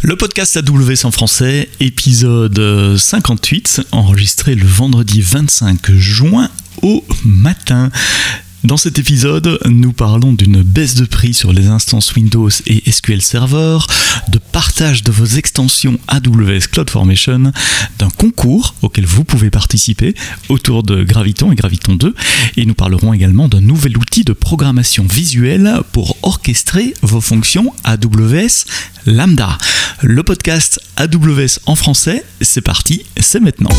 Le podcast AWS en français, épisode 58, enregistré le vendredi 25 juin au matin. Dans cet épisode, nous parlons d'une baisse de prix sur les instances Windows et SQL Server, de partage de vos extensions AWS CloudFormation, d'un concours auquel vous pouvez participer autour de Graviton et Graviton 2, et nous parlerons également d'un nouvel outil de programmation visuelle pour orchestrer vos fonctions AWS Lambda. Le podcast AWS en français, c'est parti, c'est maintenant.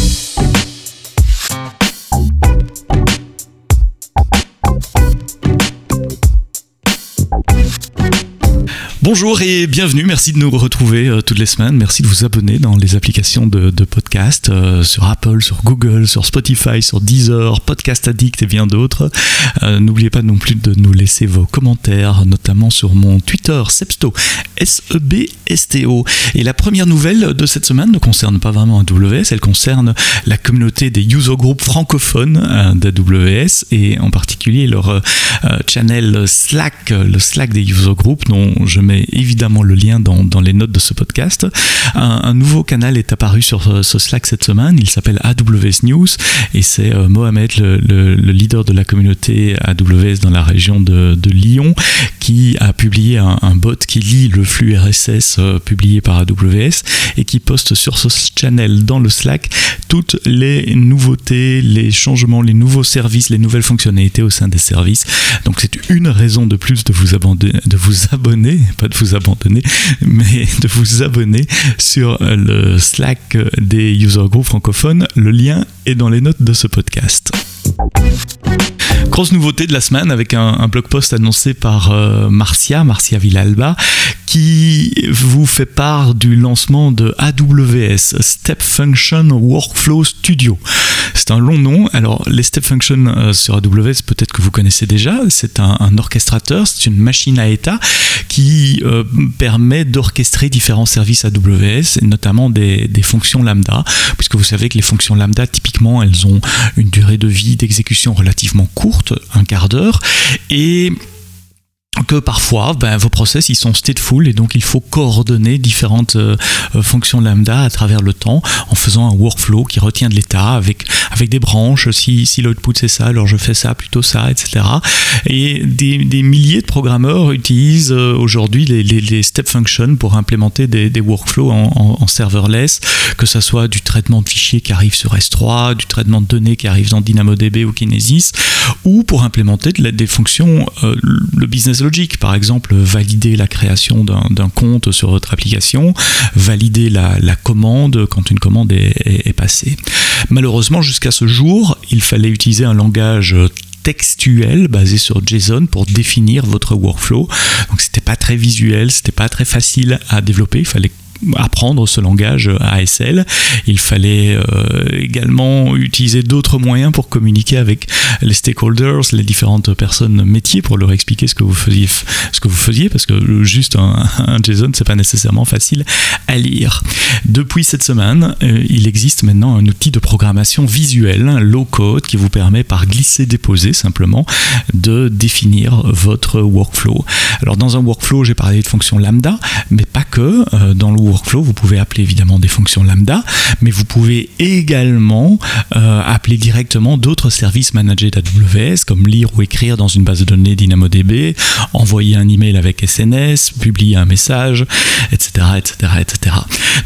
Bonjour et bienvenue, merci de nous retrouver euh, toutes les semaines, merci de vous abonner dans les applications de, podcast euh, sur Apple, sur Google, sur Spotify, sur Deezer, Podcast Addict et bien d'autres. Euh, n'oubliez pas non plus de nous laisser vos commentaires, notamment sur mon Twitter Sebsto, S-E-B-S-T-O. Et la première nouvelle de cette semaine ne concerne pas vraiment AWS, elle concerne la communauté des user groups francophones d'AWS et en particulier leur channel Slack, le Slack des user groups dont je mets évidemment le lien dans, les notes de ce podcast. Un, nouveau canal est apparu sur euh, ce Slack cette semaine, il s'appelle AWS News et c'est euh, Mohamed, le, leader de la communauté AWS dans la région de, Lyon, qui a publié un, bot qui lit le flux RSS euh, publié par AWS et qui poste sur ce channel dans le Slack toutes les nouveautés, les changements, les nouveaux services, les nouvelles fonctionnalités au sein des services. Donc c'est une raison de plus de vous abonner, de vous abonner pas de vous abandonner, mais de vous abonner sur le Slack des user groups francophones. Le lien est dans les notes de ce podcast. Grosse nouveauté de la semaine avec un, blog post annoncé par euh, Marcia, Marcia Villalba, qui vous fait part du lancement de AWS Step Function Workflow Studio. C'est un long nom. Alors, les Step Function euh, sur AWS, peut-être que vous connaissez déjà. C'est un, orchestrateur, c'est une machine à état qui euh, permet d'orchestrer différents services AWS, notamment des, des fonctions lambda, puisque vous savez que les fonctions lambda, typiquement, elles ont une durée de vie d'exécution relativement courte, un quart d'heure, et que parfois ben, vos process ils sont stateful et donc il faut coordonner différentes euh, euh, fonctions lambda à travers le temps en faisant un workflow qui retient de l'état avec, avec des branches. Si, si l'output c'est ça alors je fais ça plutôt ça etc et des, des milliers de programmeurs utilisent euh, aujourd'hui les, step functions pour implémenter des, workflows en, serverless que ce soit du traitement de fichiers qui arrive sur S3 du traitement de données qui arrive dans DynamoDB ou Kinesis ou pour implémenter des fonctions le business par exemple, valider la création d'un compte sur votre application, valider la, commande quand une commande est, passée. Malheureusement, jusqu'à ce jour, il fallait utiliser un langage textuel basé sur JSON pour définir votre workflow. Donc c'était pas très visuel, c'était pas très facile à développer, il fallait apprendre ce langage ASL. Il fallait euh, également utiliser d'autres moyens pour communiquer avec les stakeholders, les différentes personnes métiers pour leur expliquer ce que vous faisiez, parce que juste un, JSON c'est pas nécessairement facile à lire. Depuis cette semaine, euh, il existe maintenant un outil de programmation visuelle, low code, qui vous permet par glisser-déposer simplement de définir votre workflow. Alors dans un workflow, j'ai parlé de fonction lambda, mais pas que. Euh, dans le workflow, vous pouvez appeler évidemment des fonctions lambda, mais vous pouvez également euh, appeler directement d'autres services managés d'AWS, comme lire ou écrire dans une base de données DynamoDB, envoyer un email avec SNS, publier un message, etc., etc., etc.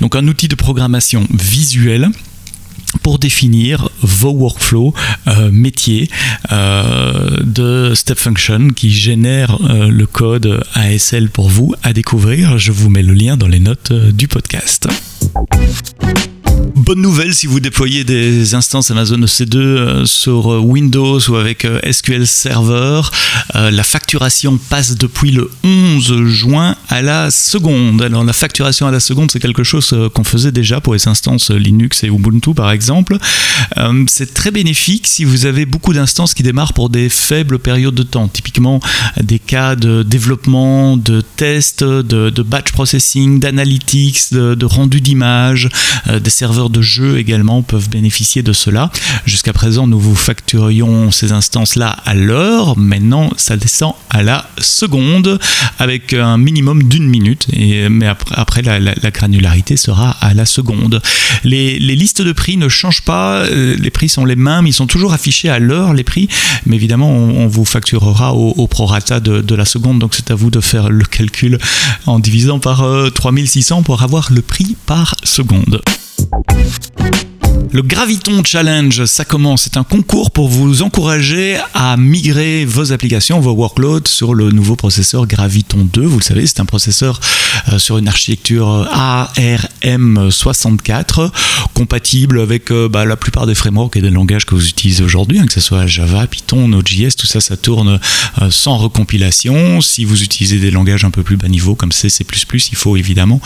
Donc un outil de programmation visuelle pour définir vos workflows euh, métiers euh, de Step Function qui génère euh, le code ASL pour vous à découvrir. Je vous mets le lien dans les notes du podcast. Bonne nouvelle si vous déployez des instances Amazon EC2 euh, sur euh, Windows ou avec euh, SQL Server, la facturation passe depuis le 11 juin à la seconde. Alors la facturation à la seconde, c'est quelque chose qu'on faisait déjà pour les instances Linux et Ubuntu par exemple. C'est très bénéfique si vous avez beaucoup d'instances qui démarrent pour des faibles périodes de temps, typiquement des cas de développement, de tests, de, batch processing, d'analytics, de, rendu d'images, des serveurs de jeux également peuvent bénéficier de cela. Jusqu'à présent, nous vous facturions ces instances-là à l'heure. Maintenant, ça descend à la seconde avec un minimum d'une minute. Et, mais après, après la, granularité sera à la seconde. Les, listes de prix ne changent pas. Euh, les prix sont les mêmes. Ils sont toujours affichés à l'heure, les prix. Mais évidemment, on, vous facturera au, prorata de, la seconde. Donc, c'est à vous de faire le calcul en divisant par 3600 euh, pour avoir le prix par seconde. Le Graviton Challenge, ça commence. C'est un concours pour vous encourager à migrer vos applications, vos workloads sur le nouveau processeur Graviton 2. Vous le savez, c'est un processeur euh, sur une architecture ARM64, compatible avec euh, bah, la plupart des frameworks et des langages que vous utilisez aujourd'hui, hein, que ce soit Java, Python, Node.js, tout ça, ça tourne euh, sans recompilation. Si vous utilisez des langages un peu plus bas niveau comme C, C++, il faut évidemment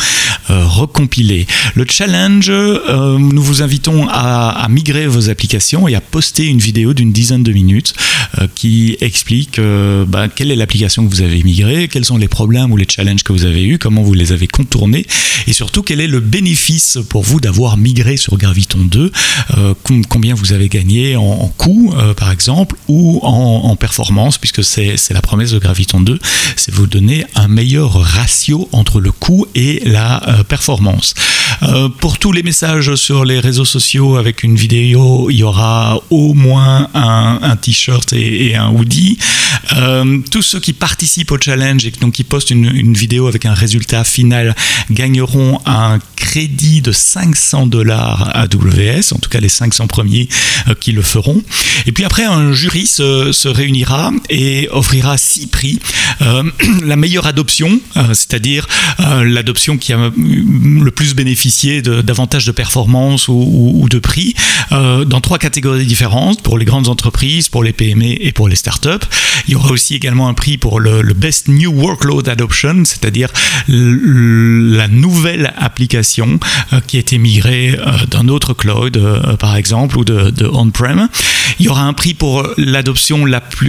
recompiler. Le challenge, nous vous invitons à migrer vos applications et à poster une vidéo d'une dizaine de minutes euh, qui explique euh, bah, quelle est l'application que vous avez migrée, quels sont les problèmes ou les challenges que vous avez eus, comment vous les avez contournés et surtout quel est le bénéfice pour vous d'avoir migré sur Graviton 2, euh, combien vous avez gagné en, coût par exemple ou en, performance puisque c'est la promesse de Graviton 2, c'est vous donner un meilleur ratio entre le coût et la performance. Pour tous les messages sur les réseaux sociaux, avec une vidéo, il y aura au moins un, t-shirt et, un hoodie. Euh, tous ceux qui participent au challenge et donc qui postent une, vidéo avec un résultat final gagneront un crédit de 500 dollars AWS, en tout cas les 500 premiers euh, qui le feront. Et puis après, un jury se, réunira et offrira six prix. Euh, la meilleure adoption, c'est-à-dire l'adoption qui a le plus bénéficié davantage de performance ou de prix euh, dans trois catégories différentes pour les grandes entreprises, pour les PME et pour les startups. Il y aura aussi également un prix pour le, Best New Workload Adoption, c'est-à-dire la nouvelle application euh, qui a été migrée euh, d'un autre cloud, par exemple, ou de, on-prem. Il y aura un prix pour l'adoption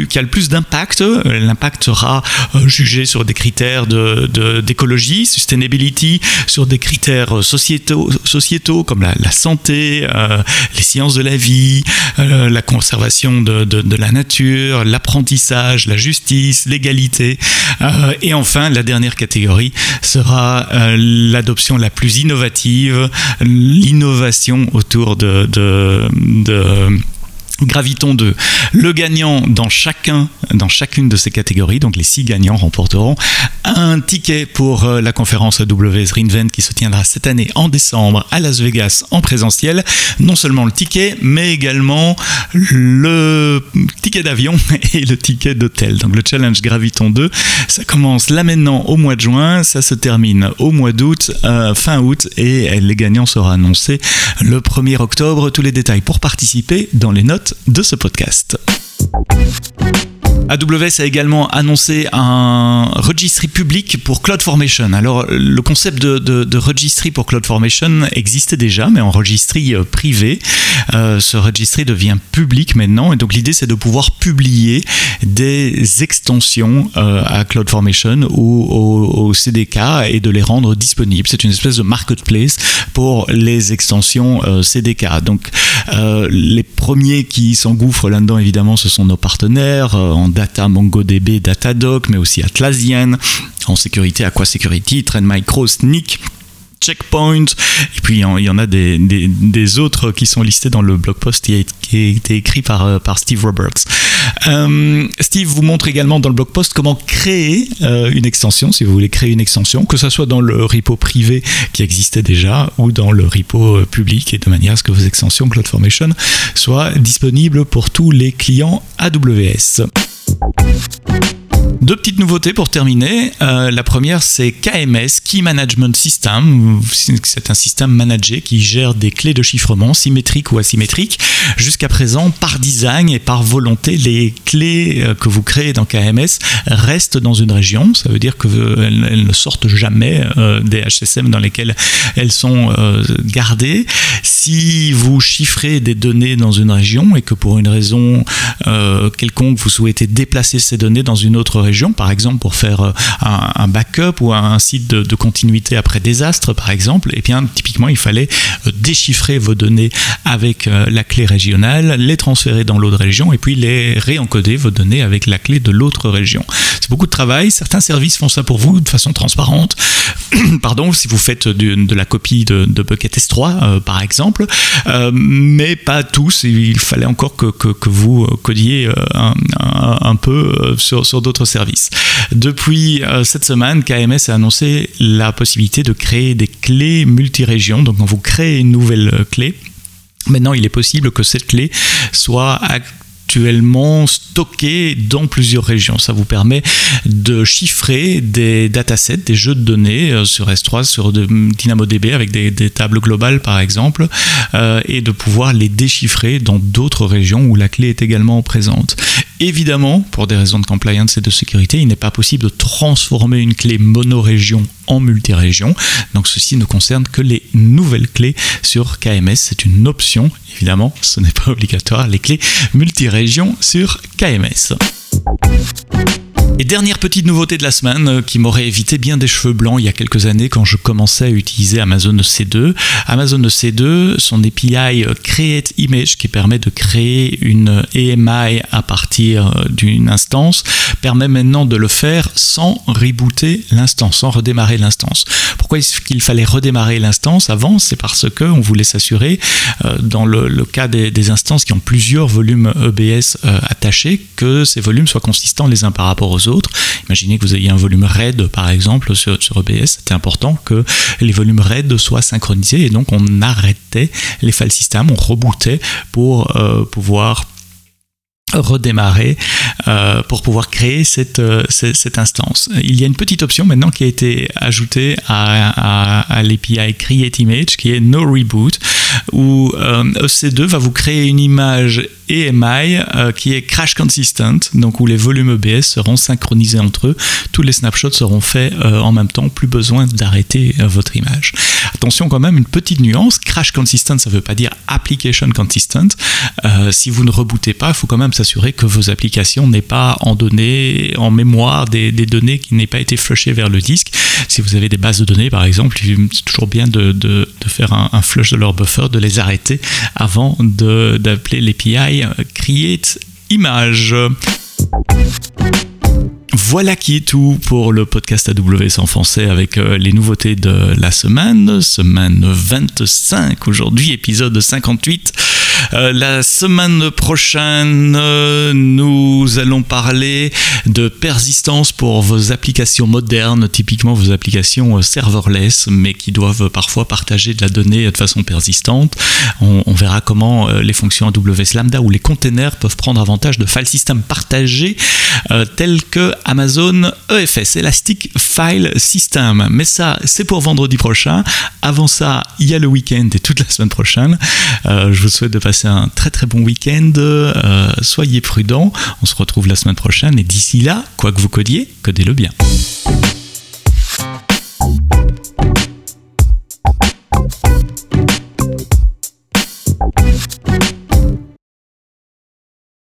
qui a le plus d'impact. L'impact sera jugé sur des critères d'écologie, de, sustainability, sur des critères sociétaux, comme la, santé, euh, les sciences de la vie, euh, la conservation de, la nature, l'apprentissage, la justice, l'égalité. Euh, et enfin, la dernière catégorie sera l'adoption la plus innovative, l'innovation autour de Graviton 2. Le gagnant dans chacun, dans chacune de ces catégories, donc les six gagnants remporteront un ticket pour euh, la conférence AWS Reinvent qui se tiendra cette année en décembre à Las Vegas en présentiel. Non seulement le ticket, mais également le ticket d'avion et le ticket d'hôtel. Donc le challenge Graviton 2, ça commence là maintenant au mois de juin, ça se termine au mois d'août, euh, fin août, et les gagnants seront annoncés le 1er octobre. Tous les détails pour participer dans les notes de ce podcast. AWS a également annoncé un registry public pour CloudFormation. Alors, le concept de, registry pour CloudFormation existait déjà, mais en registry euh, privé. Euh, ce registry devient public maintenant, et donc l'idée c'est de pouvoir publier des extensions euh, à CloudFormation ou au, CDK et de les rendre disponibles. C'est une espèce de marketplace pour les extensions CDK. Donc, les premiers qui s'engouffrent là-dedans, évidemment, ce sont nos partenaires en Data, MongoDB, Datadog, mais aussi Atlassian, en sécurité, Aqua Security, Trend Micro, Sneak. Checkpoint, et puis il y en a des, autres qui sont listés dans le blog post qui a, été écrit par, euh, par Steve Roberts. Euh, Steve vous montre également dans le blog post comment créer euh, une extension, si vous voulez créer une extension, que ce soit dans le repo privé qui existait déjà ou dans le repo public, et de manière à ce que vos extensions CloudFormation soient disponibles pour tous les clients AWS. you Deux petites nouveautés pour terminer. Euh, la première, c'est KMS, Key Management System. C'est un système managé qui gère des clés de chiffrement symétriques ou asymétriques. Jusqu'à présent, par design et par volonté, les clés euh, que vous créez dans KMS restent dans une région. Ça veut dire qu'elles ne sortent jamais euh, des HSM dans lesquels elles sont gardées. Si vous chiffrez des données dans une région et que pour une raison quelconque vous souhaitez déplacer ces données dans une autre d'autres régions, par exemple pour faire euh, un, backup ou un site de, continuité après désastre, par exemple, et eh bien typiquement il fallait euh, déchiffrer vos données avec la clé régionale, les transférer dans l'autre région et puis les réencoder vos données avec la clé de l'autre région. C'est beaucoup de travail. Certains services font ça pour vous de façon transparente. Pardon, si vous faites de, la copie de, Bucket S3, par exemple, mais pas tous. Il fallait encore que, vous codiez un, peu euh, sur, sur d'autres services. Depuis euh, cette semaine, KMS a annoncé la possibilité de créer des clés multirégions. Donc, quand vous créez une nouvelle euh, clé, Maintenant, il est possible que cette clé soit actuellement stocké dans plusieurs régions. Ça vous permet de chiffrer des datasets, des jeux de données euh, sur S3, sur DynamoDB avec des, tables globales par exemple, et de pouvoir les déchiffrer dans d'autres régions où la clé est également présente. Évidemment, pour des raisons de compliance et de sécurité, il n'est pas possible de transformer une clé monorégion en multirégion. Donc ceci ne concerne que les nouvelles clés sur KMS. C'est une option, évidemment, ce n'est pas obligatoire. Les clés multirégion sur KMS. Et dernière petite nouveauté de la semaine euh, qui m'aurait évité bien des cheveux blancs il y a quelques années quand je commençais à utiliser Amazon C2. Amazon C2, son API euh, Create Image qui permet de créer une EMI à partir euh, d'une instance permet maintenant de le faire sans rebooter l'instance, sans redémarrer l'instance. Pourquoi est-ce qu'il fallait redémarrer l'instance avant? C'est parce que on voulait s'assurer, dans le, cas des, instances qui ont plusieurs volumes EBS attachés, que ces volumes soient consistants les uns par rapport aux autres Imaginez que vous ayez un volume RAID par exemple sur, sur EBS, c'était important que les volumes RAID soient synchronisés et donc on arrêtait les file systems, on rebootait pour euh, pouvoir redémarrer euh, pour pouvoir créer cette, euh, cette, instance. Il y a une petite option maintenant qui a été ajoutée à, à, l'API Create Image qui est No Reboot où EC2 va vous créer une image EMI euh, qui est crash consistent, donc où les volumes EBS seront synchronisés entre eux. Tous les snapshots seront faits euh, en même temps, plus besoin d'arrêter euh, votre image. Attention quand même, une petite nuance, crash consistent, ça ne veut pas dire application consistent. si vous ne rebootez pas, il faut quand même s'assurer que vos applications n'aient pas en données, en mémoire des, données qui n'aient pas été flushées vers le disque. Si vous avez des bases de données, par exemple, c'est toujours bien de, faire un, flush de leur buffer, de les arrêter avant d'appeler l'API Create Image. Voilà qui est tout pour le podcast AWS en français avec euh, les nouveautés de la semaine, semaine 25 aujourd'hui, épisode 58. Euh, la semaine prochaine, euh, nous allons parler de persistance pour vos applications modernes, typiquement vos applications serverless, mais qui doivent parfois partager de la donnée de façon persistante. On, verra comment les fonctions AWS Lambda ou les containers peuvent prendre avantage de file system partagés tels que Amazon EFS, Elastic File System. Mais ça, c'est pour vendredi prochain. Avant ça, il y a le week-end et toute la semaine prochaine. Euh, je vous souhaite de passer un très très bon week-end. Euh, soyez prudents. On se retrouve la semaine prochaine. Et d'ici là, quoi que vous codiez, codez-le bien.